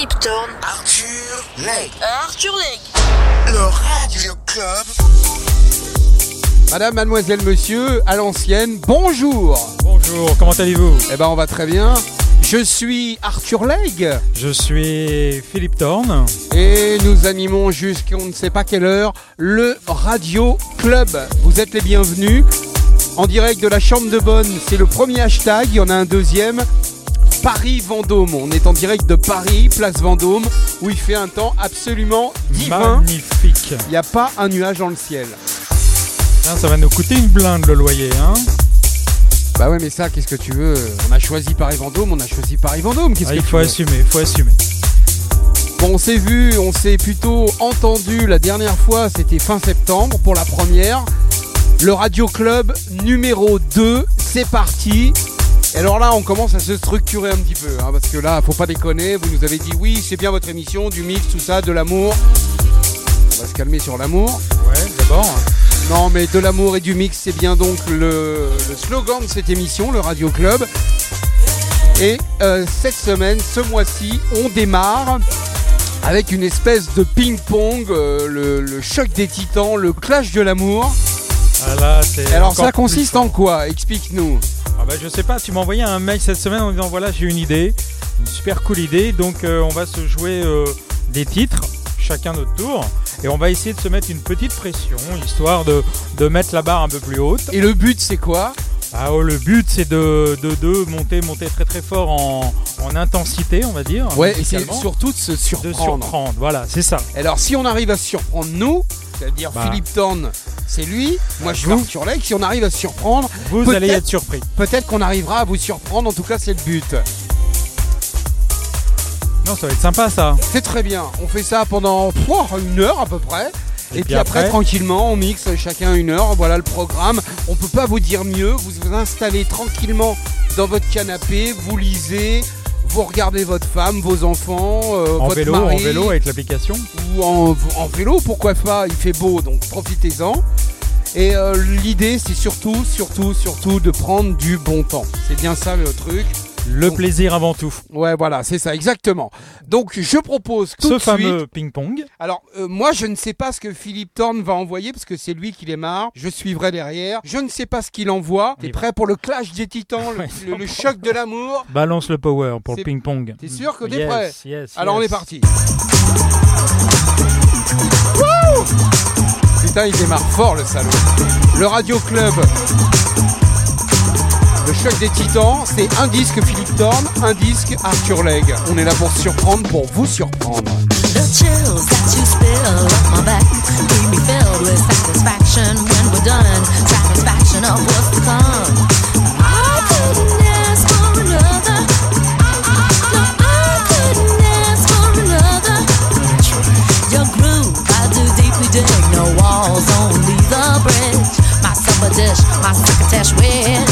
Philippe Thorne, Arthur Legge, Arthur Legge. le Radio Club. Madame, mademoiselle, monsieur, à l'ancienne, bonjour Bonjour, comment allez-vous? Eh ben on va très bien. Je suis Arthur Legge Je suis Philippe Thorne. et nous animons jusqu'à on ne sait pas quelle heure le Radio Club. Vous êtes les bienvenus en direct de la Chambre de Bonne. C'est le premier hashtag, il y en a un deuxième. Paris Vendôme. On est en direct de Paris, place Vendôme, où il fait un temps absolument divin. Magnifique. Il n'y a pas un nuage dans le ciel. Hein, ça va nous coûter une blinde le loyer. Hein Bah ouais, mais ça, qu'est-ce que tu veux? On a choisi Paris Vendôme, on a choisi Paris Vendôme. Qu'est-ce Ah, que il tu faut veux? assumer, il faut assumer. Bon, on s'est vu, on s'est plutôt entendu la dernière fois, c'était fin septembre pour la première. Le Radio Club numéro 2, c'est parti. Et alors là, on commence à se structurer un petit peu, hein, parce que là, faut pas déconner. Vous nous avez dit oui, c'est bien votre émission, du mix, tout ça, de l'amour. On va se calmer sur l'amour. Ouais, d'abord. Non, mais de l'amour et du mix, c'est bien donc le, le slogan de cette émission, le Radio Club. Et euh, cette semaine, ce mois-ci, on démarre avec une espèce de ping-pong, euh, le, le choc des titans, le clash de l'amour. Ah, là, Alors ça consiste en quoi? Explique-nous. Ah bah, je sais pas, tu m'as envoyé un mail cette semaine en disant voilà, j'ai une idée, une super cool idée. Donc euh, on va se jouer euh, des titres, chacun notre tour. Et on va essayer de se mettre une petite pression, histoire de, de mettre la barre un peu plus haute. Et le but, c'est quoi? Ah, oh, le but c'est de, de, de monter, monter très très fort en, en intensité, on va dire. Ouais, et surtout de se de surprendre. surprendre. Voilà, c'est ça. Alors si on arrive à se surprendre nous, c'est-à-dire Bah. Philippe Thorne, c'est lui, moi je suis vous. Arthur Lake, si on arrive à se surprendre, Vous allez être surpris. peut-être qu'on arrivera à vous surprendre, en tout cas c'est le but. Non, ça va être sympa ça. C'est très bien. On fait ça pendant une heure à peu près. Et, puis, puis après, après tranquillement, on mixe chacun une heure. Voilà le programme. On peut pas vous dire mieux. Vous vous installez tranquillement dans votre canapé, vous lisez, vous regardez votre femme, vos enfants, euh, En votre vélo, mari, en vélo avec l'application. ou en, en vélo. Pourquoi pas Il fait beau, donc profitez-en. Et euh, l'idée, c'est surtout, surtout, surtout de prendre du bon temps. C'est bien ça le truc. Le Donc- plaisir avant tout. Ouais, voilà, c'est ça, exactement. Donc, je propose tout Ce de suite. fameux ping-pong. Alors, euh, moi, je ne sais pas ce que Philippe Thorne va envoyer parce que c'est lui qui les marre. Je suivrai derrière. Je ne sais pas ce qu'il envoie. T'es prêt pour le clash des titans, le, Ouais, le- le choc de l'amour? Balance le power pour le ping-pong. T'es sûr que t'es Yes, prêt? yes, Alors, on yes. est parti. Putain, il démarre fort le salaud. Le Radio Club. Le choc des titans, c'est un disque Philippe Thorne, un disque Arthur Legge. On est là pour surprendre, pour vous surprendre. The chills that you spill up my back leave me filled with satisfaction when we're done. Satisfaction of what's to come. I couldn't ask for another. No, I couldn't ask for another. Your groove, I do deeply dig. No walls, only the bridge. My supper dish, my succotash wish.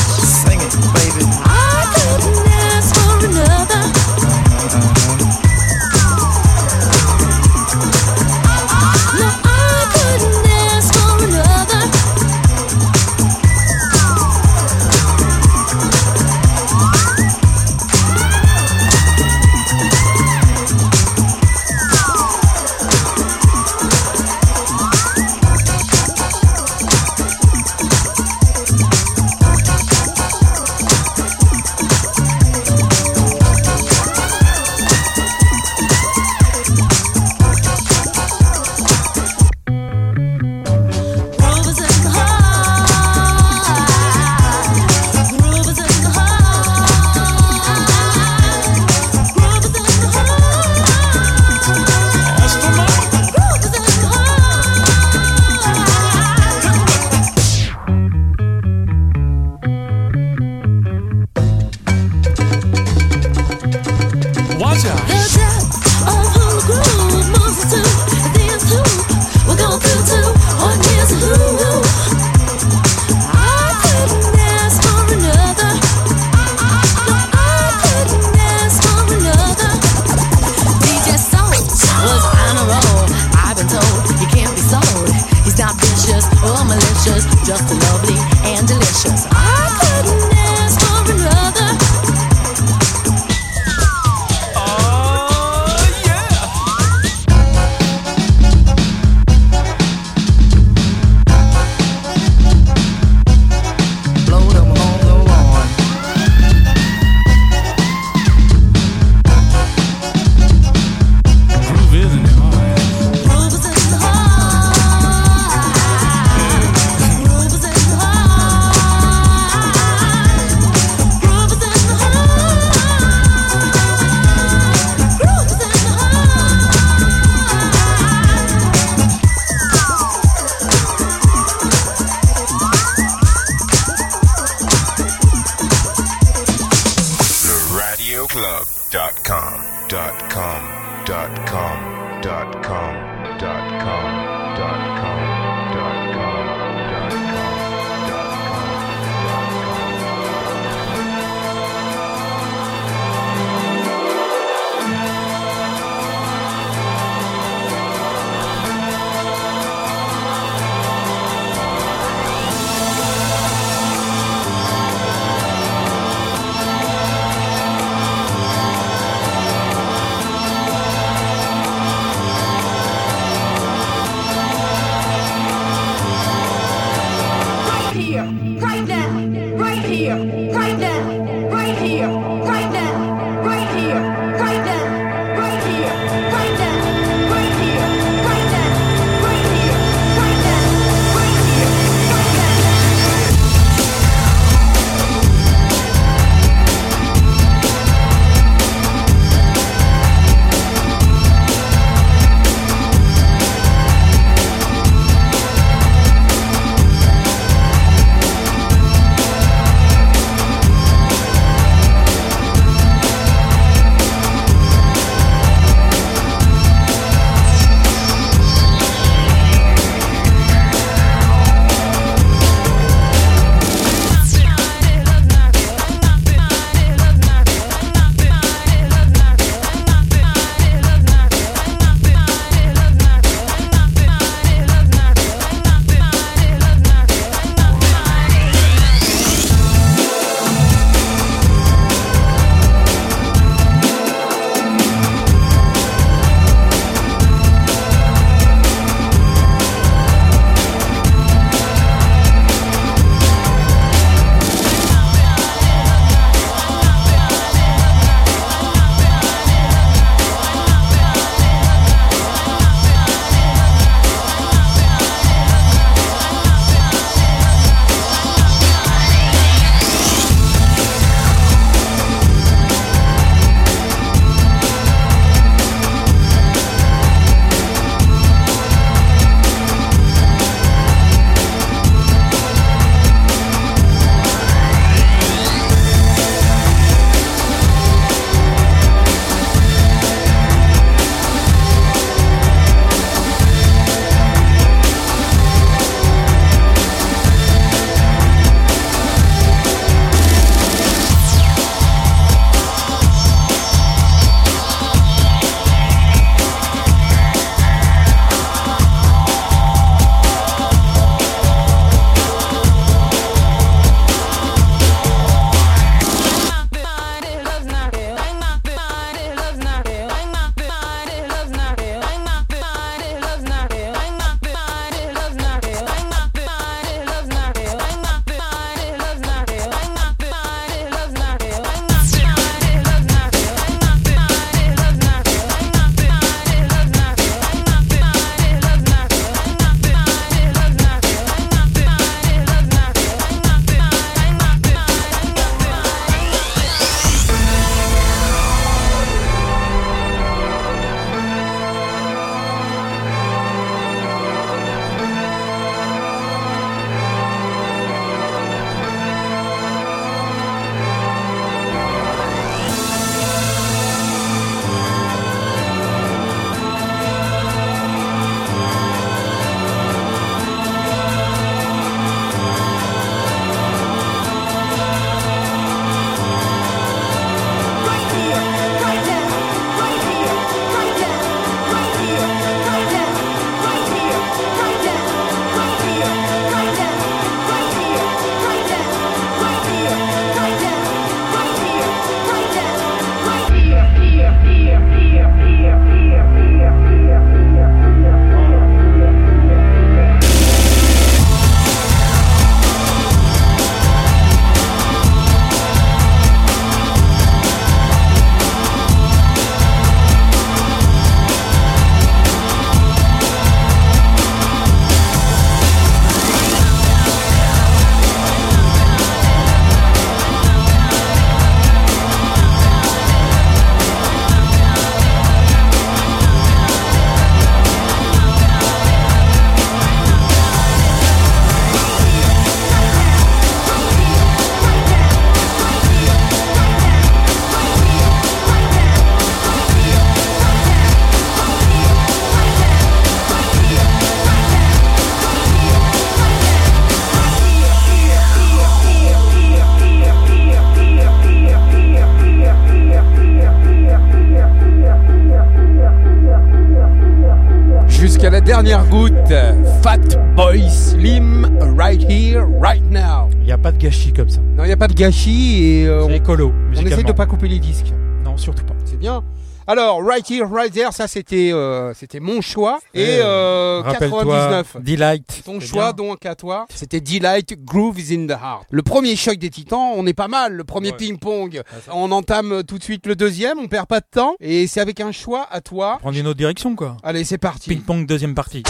De gâchis comme ça. Non, il n'y a pas de gâchis et euh, C'est on, écolo. on essaie de pas couper les disques. Non, surtout pas. C'est bien. Alors, right here, right there, ça c'était euh, c'était mon choix. Et euh, Rappelle-toi, 99. Delight. Ton choix bien. donc à toi, c'était Delight Groove is in the Heart. Le premier choc des Titans, on est pas mal. Le premier Ouais. ping-pong, on entame tout de suite le deuxième, on perd pas de temps. Et c'est avec un choix à toi. Prendre une autre direction, quoi. Allez, c'est parti. Ping-pong, deuxième partie.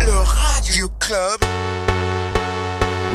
Le Radio Club.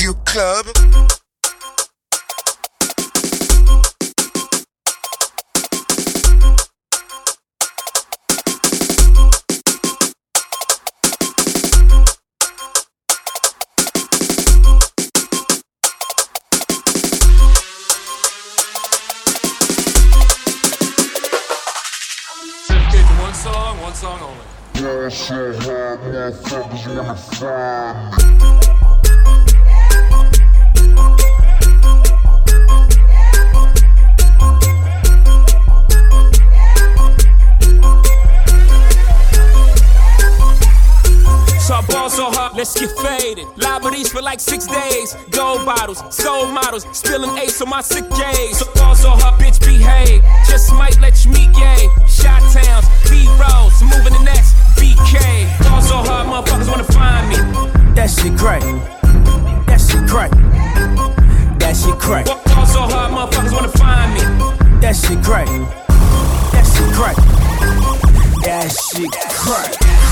You Club. song only. Yes, I have motherfuckers wanna. One song, one song only. leash for like six days. Gold bottles, soul models, spilling ace on my sick days. So also her bitch behave. Just might let you meet gay. Shot towns, B rolls, moving the next BK. Also her motherfuckers wanna find me. That shit crack. That shit crack. That shit crack. so her motherfuckers wanna find me. That shit crack. That shit crack. That shit crack.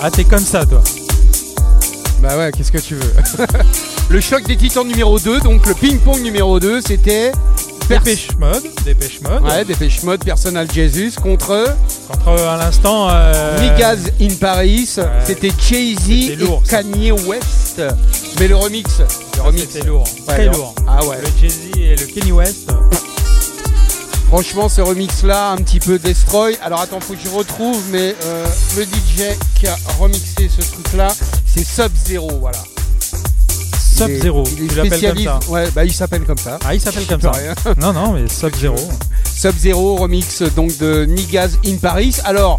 Ah, t'es comme ça, toi. Bah ouais, qu'est-ce que tu veux Le choc des titans numéro 2, donc le ping-pong numéro 2, c'était... Pers- Dépêche mode. Dépêche mode. Ouais, Dépêche Mode, Personal Jesus contre Contre, à l'instant. Euh... In Paris. Ouais. C'était Jay-Z C'était et lourd. Kanye West. Mais le remix, le remix, C'était lourd. Ouais, Très lourd. Ah ouais. Le Jay-Z et le Kenny West. Franchement, ce remix-là, un petit peu destroy. Alors attends, faut que je retrouve, mais euh, le DJ qui a remixé ce truc-là, c'est Sub-Zero, voilà. Il est- Sub-Zero. Il est comme ça. Ouais, bah il s'appelle comme ça. Ah, il s'appelle comme ça. rien. Non, non, mais Sub-Zero. Sub-Zero remix donc de Niggas in Paris. Alors,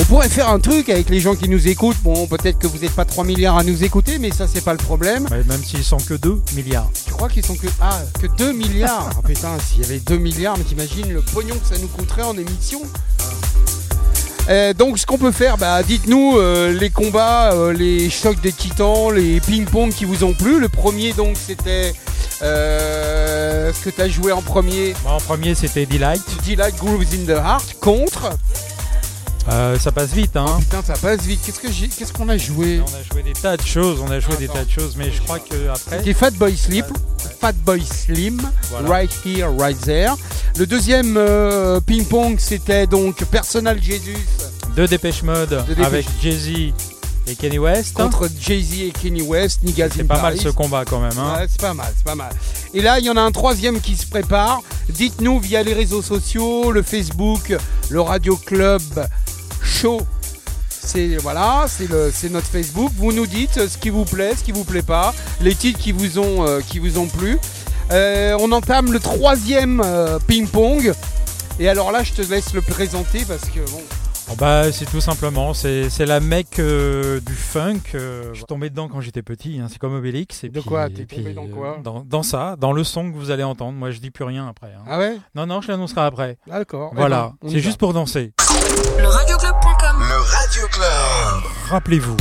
on pourrait faire un truc avec les gens qui nous écoutent. Bon, peut-être que vous n'êtes pas 3 milliards à nous écouter, mais ça, c'est pas le problème. Ouais, même s'ils sont que 2 milliards. Tu crois qu'ils sont que ah que 2 milliards? Ah putain, s'il y avait 2 milliards, mais t'imagines le pognon que ça nous coûterait en émission? Euh, donc ce qu'on peut faire, bah dites-nous euh, les combats, euh, les chocs des titans, les ping-pong qui vous ont plu. Le premier donc c'était euh, ce que tu as joué en premier, Moi, en premier, c'était Delight. Delight Grooves in the Heart contre. Euh, ça passe vite, hein. Putain, ça passe vite. Qu'est-ce que j'ai Qu'est-ce qu'on a joué? On a joué des tas de choses, on a joué des tas de choses, mais je crois que après. C'était Fat Boy Sleep, Fat Boy Slim, Voilà. Right Here, Right There. Le deuxième euh, ping-pong, c'était donc Personal Jesus De Dépêche Mode De avec Jay-Z et Kenny West. contre Jay-Z et Kenny West, Niggas C'est pas mal ce combat quand même. Hein. Ouais, c'est pas mal, c'est pas mal. Et là, il y en a un troisième qui se prépare. Dites-nous via les réseaux sociaux, le Facebook, le Radio Club Show C'est voilà, c'est notre Facebook. Vous nous dites ce qui vous plaît, ce qui vous plaît pas, les titres qui vous ont, euh, qui vous ont plu. Euh, on entame le troisième euh, ping-pong. Et alors là, je te laisse le présenter parce que bon. Oh bah, c'est tout simplement, c'est c'est la mec euh, du funk. euh, je suis tombé dedans quand j'étais petit, hein, c'est comme Obélix. Et De puis- quoi? T'es puis, tombé dans quoi? euh, dans, dans ça, dans le son que vous allez entendre. Moi, je dis plus rien après. hein. Ah ouais? Non, non, je l'annoncerai après. D'accord. Eh Voilà, ben, c'est juste pour danser. Le radioclub.com Le Radio Club. Rappelez-vous.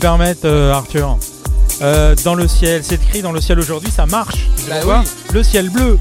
Me permettre, euh, Arthur, euh, dans le ciel, c'est écrit dans le ciel aujourd'hui, ça marche. Tu Bah vois. Le ciel bleu.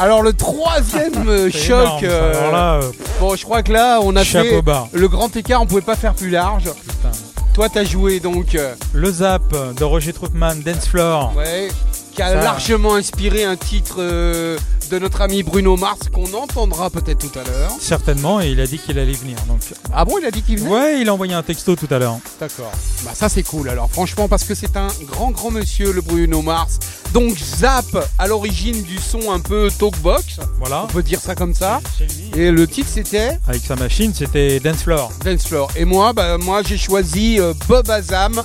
Alors le troisième euh, choc. énorme, ça. euh, Alors là, bon, je crois que là, on a fait bas. le grand écart. On pouvait pas faire plus large. putain. Toi, t'as joué donc, Le Zap de Roger Troutman, Dance Floor. ouais, qui a Ça. largement inspiré un titre euh, de notre ami Bruno Mars qu'on entendra peut-être tout à l'heure. Certainement, et il a dit qu'il allait venir. Donc, Ah bon, il a dit qu'il venait? ouais, il a envoyé un texto tout à l'heure. D'accord. Bah ça c'est cool alors franchement parce que c'est un grand grand monsieur le Bruno Mars. Donc Zap à l'origine du son un peu talkbox, Voilà. on peut dire ça comme ça. Et le titre c'était Avec sa machine, c'était Dance Floor. Dance Floor. Et moi bah moi j'ai choisi euh, Bob Azam.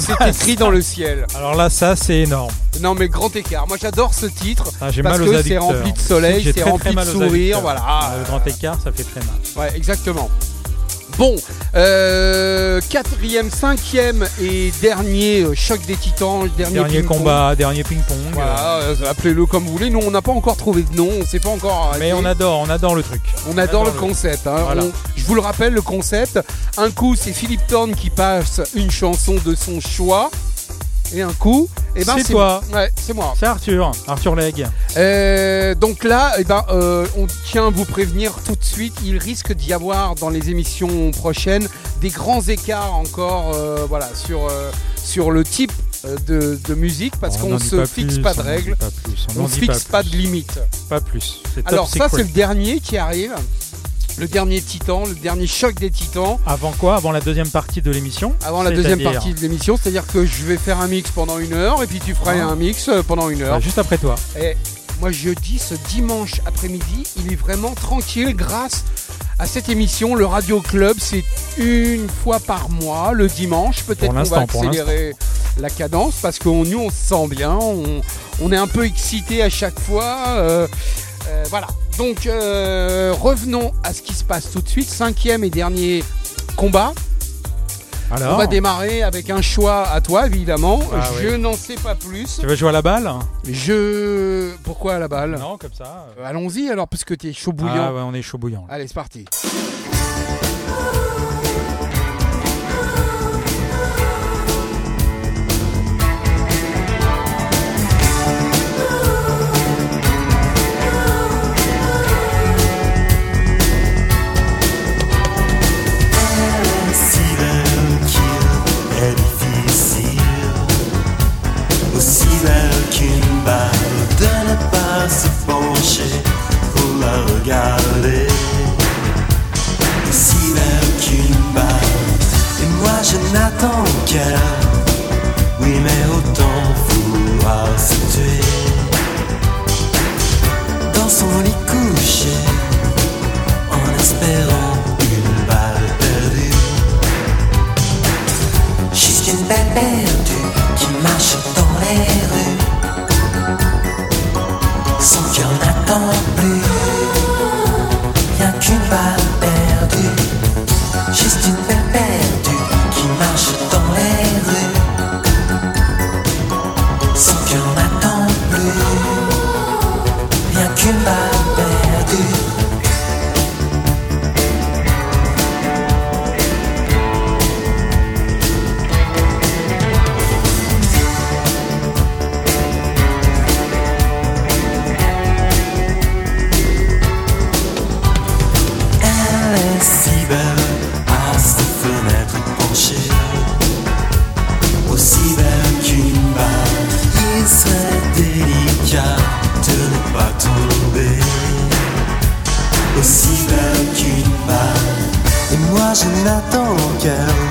c'est écrit dans le ciel. Alors là, ça, c'est énorme. Non mais grand écart. Moi j'adore ce titre Ah, j'ai parce que c'est rempli de soleil, c'est rempli très de sourire, voilà. Ah, Le grand écart, ça fait très mal. Ouais, exactement. Bon, euh, quatrième, cinquième et dernier euh, choc des titans, dernier, combat, dernier ping-pong. Voilà, euh, appelez-le comme vous voulez. Nous, on n'a pas encore trouvé de nom, on sait pas encore. Mais on adore, on adore le truc. On adore le le- concept. hein. Voilà. On- je vous le rappelle, le concept. Un coup, c'est Philippe Thorne qui passe une chanson de son choix. Et un coup, eh ben, C'est toi. Ouais, c'est moi. C'est Arthur, Arthur Legge. Euh, donc là, eh ben, euh, on tient à vous prévenir tout de suite. Il risque d'y avoir dans les émissions prochaines des grands écarts encore, euh, voilà, sur sur le type de, de musique parce On qu'on dit se fixe plus, pas de règles, Pas plus, on n'en se fixe pas de limites. Pas plus. Top Alors ça, c'est le dernier qui arrive, le dernier titan, le dernier choc des titans. Avant quoi Avant la deuxième partie de l'émission Avant la deuxième partie de l'émission, c'est-à-dire que je vais faire un mix pendant une heure et puis tu feras Ah. un mix euh, pendant une heure. Bah, Juste après toi. Et moi je dis ce dimanche après-midi, il est vraiment tranquille grâce à cette émission. Le Radio Club, c'est une fois par mois, le dimanche. Peut-être qu'on va accélérer la cadence parce que nous on se sent bien, on, on est un peu excité à chaque fois. euh, euh, voilà. Donc euh, revenons à ce qui se passe tout de suite. Cinquième et dernier combat. Alors, On va démarrer avec un choix à toi évidemment. Ah je oui. n'en sais pas plus. tu veux jouer à la balle Je. Pourquoi à la balle? Non, comme ça. Euh, Allons-y alors, parce que t'es chaud Ah bouillant. ouais, on est chaud bouillant. Allez, c'est parti. aussi belle qu'une balle. Et moi je n'attends qu'elle.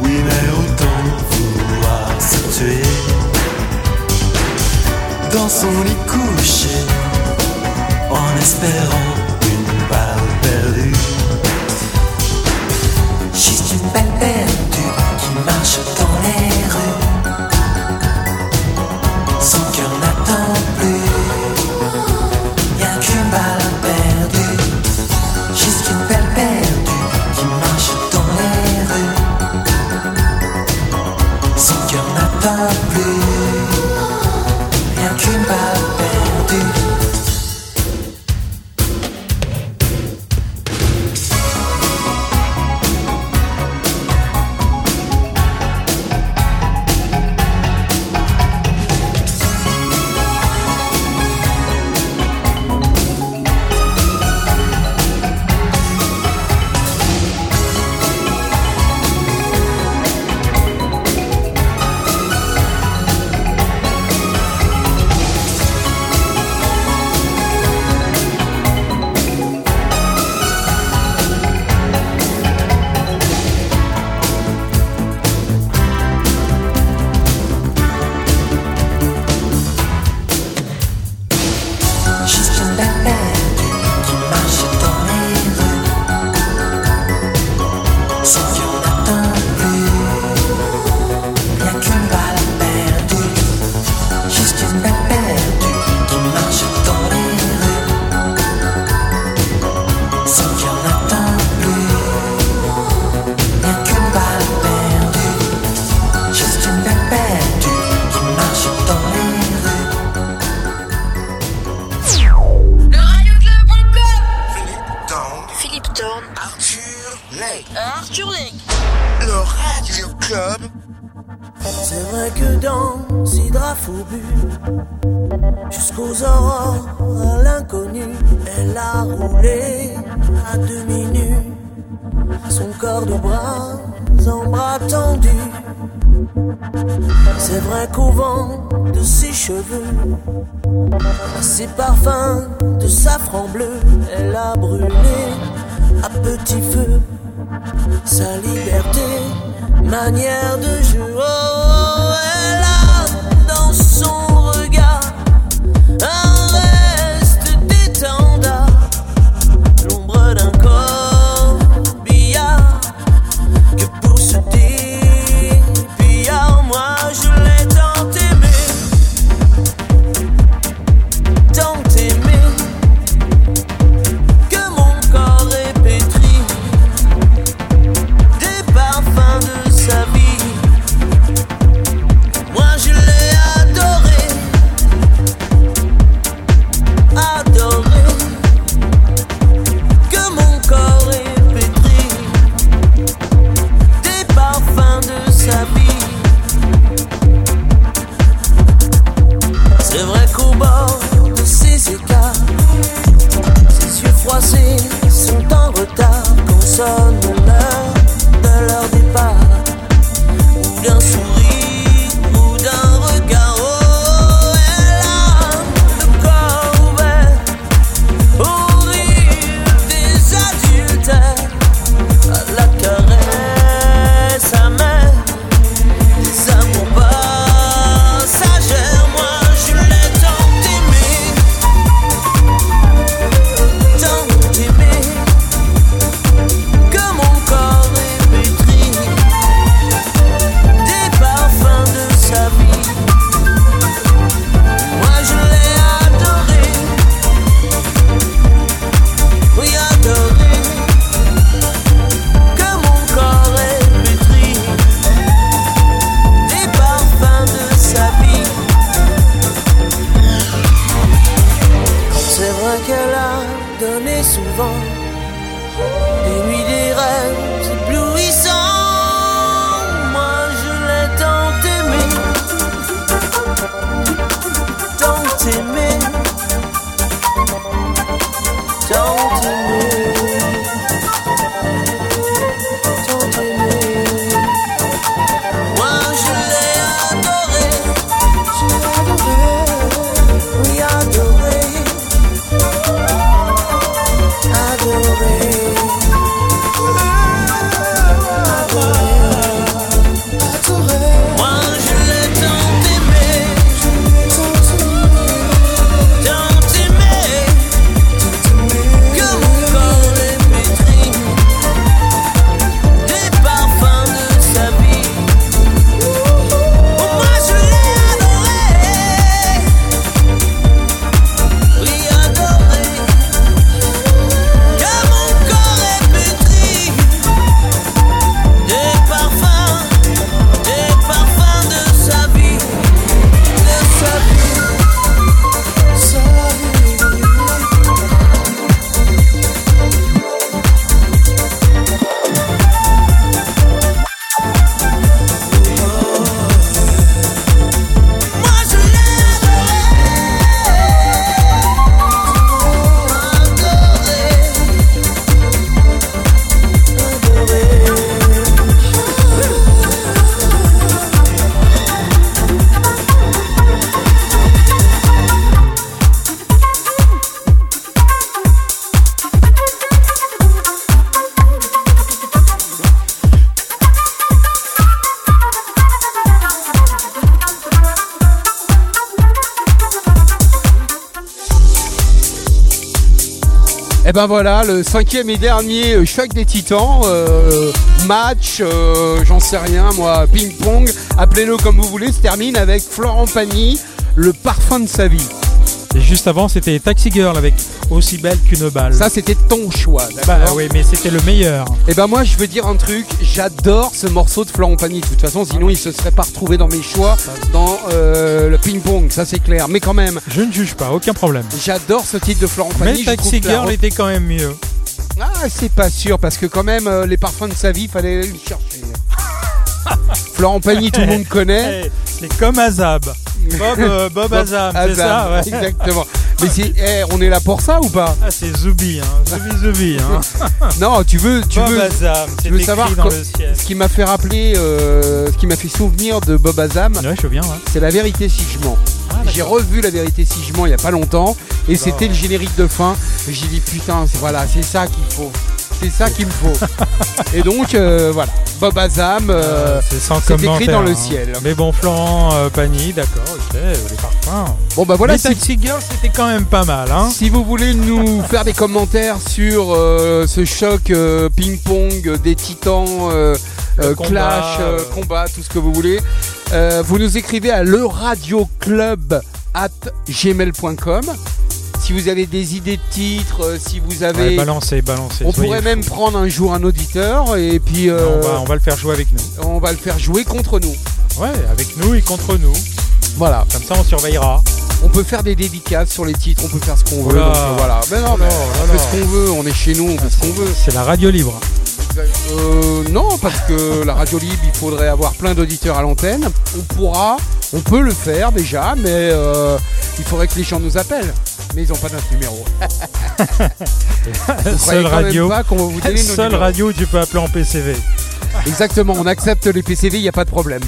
Oui, mais autant vouloir se tuer. Dans son lit couché, en espérant une balle perdue. Juste une balle perdue qui marche dans les rues. Son cœur n'attend petit feu, sa liberté, manière de jouer. Ben voilà, le cinquième et dernier euh, choc des titans, euh, match, euh, j'en sais rien moi, ping-pong, appelez-le comme vous voulez, se termine avec Florent Pagny, le parfum de sa vie. Et juste avant, c'était Taxi Girl avec Aussi belle qu'une balle. Ça c'était ton choix, bah d'accord oui, mais c'était le meilleur. Et ben moi je veux dire un truc, j'adore ce morceau de Florent Pagny. De toute façon, sinon il se serait pas retrouvé dans mes choix dans euh, le ping-pong, ça c'est clair. Mais quand même, Je ne juge pas, aucun problème. j'adore ce titre de Florent Pagny. Mais Taxi la Girl était quand même mieux. Ah, c'est pas sûr parce que quand même euh, les parfums de sa vie, fallait aller le chercher. Florent Pagny, tout le monde connaît. Eh, C'est comme Azab. Bob, euh, Bob Azam, c'est ça ouais. Exactement. Mais c'est, eh, on est là pour ça ou pas? Ah, c'est Zoubi, hein. Zoubi Zoubi. Hein. Non, tu veux, tu Bob veux. Azam, tu veux savoir dans quand- le ciel. Ce qui m'a fait rappeler, euh, ce qui m'a fait souvenir de Bob Azam, Ouais, je ouais. c'est la vérité si je mens. Ah, J'ai revu la vérité si je mens il y a pas longtemps et c'était le générique de fin. J'ai dit putain, voilà, c'est ça qu'il faut. C'est ça qu'il me faut. et donc euh, voilà, Bob Azam, euh, c'est sans c'est écrit dans le hein. ciel. Mais bon, Florent euh, Pagny, d'accord, ok, les parfums. Bon bah voilà, Mais si, Taxi Girl, c'était quand même pas mal, hein. si vous voulez nous faire des commentaires sur euh, ce choc ping-pong des titans, Le combat, clash, combat, tout ce que vous voulez, vous nous écrivez à at gmail.com. Si vous avez des idées de titres, euh, si vous avez... Ouais, balancez, balancez. on pourrait même prendre un jour un auditeur et puis euh, on, va, on va le faire jouer avec nous. on va le faire jouer contre nous. Ouais, avec nous et contre nous. Voilà. Comme ça, on surveillera. On peut faire des dédicaces sur les titres, on peut faire ce qu'on veut. Donc, euh, voilà. Mais non, mais on fait ce qu'on veut, on est chez nous, on fait ce qu'on veut. C'est la radio libre. Euh, non, parce que la radio libre, il faudrait avoir plein d'auditeurs à l'antenne. On pourra, on peut le faire déjà, mais euh, il faudrait que les gens nous appellent. Mais ils n'ont pas notre numéro. Vous Seule radio. pas qu'on va vous donner Seule numéros. radio où tu peux appeler en PCV. Exactement, on accepte les PCV, il n'y a pas de problème.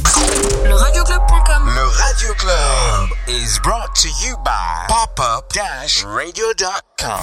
Le radioclub.com Le Radio Club is brought to you by popup-radio.com.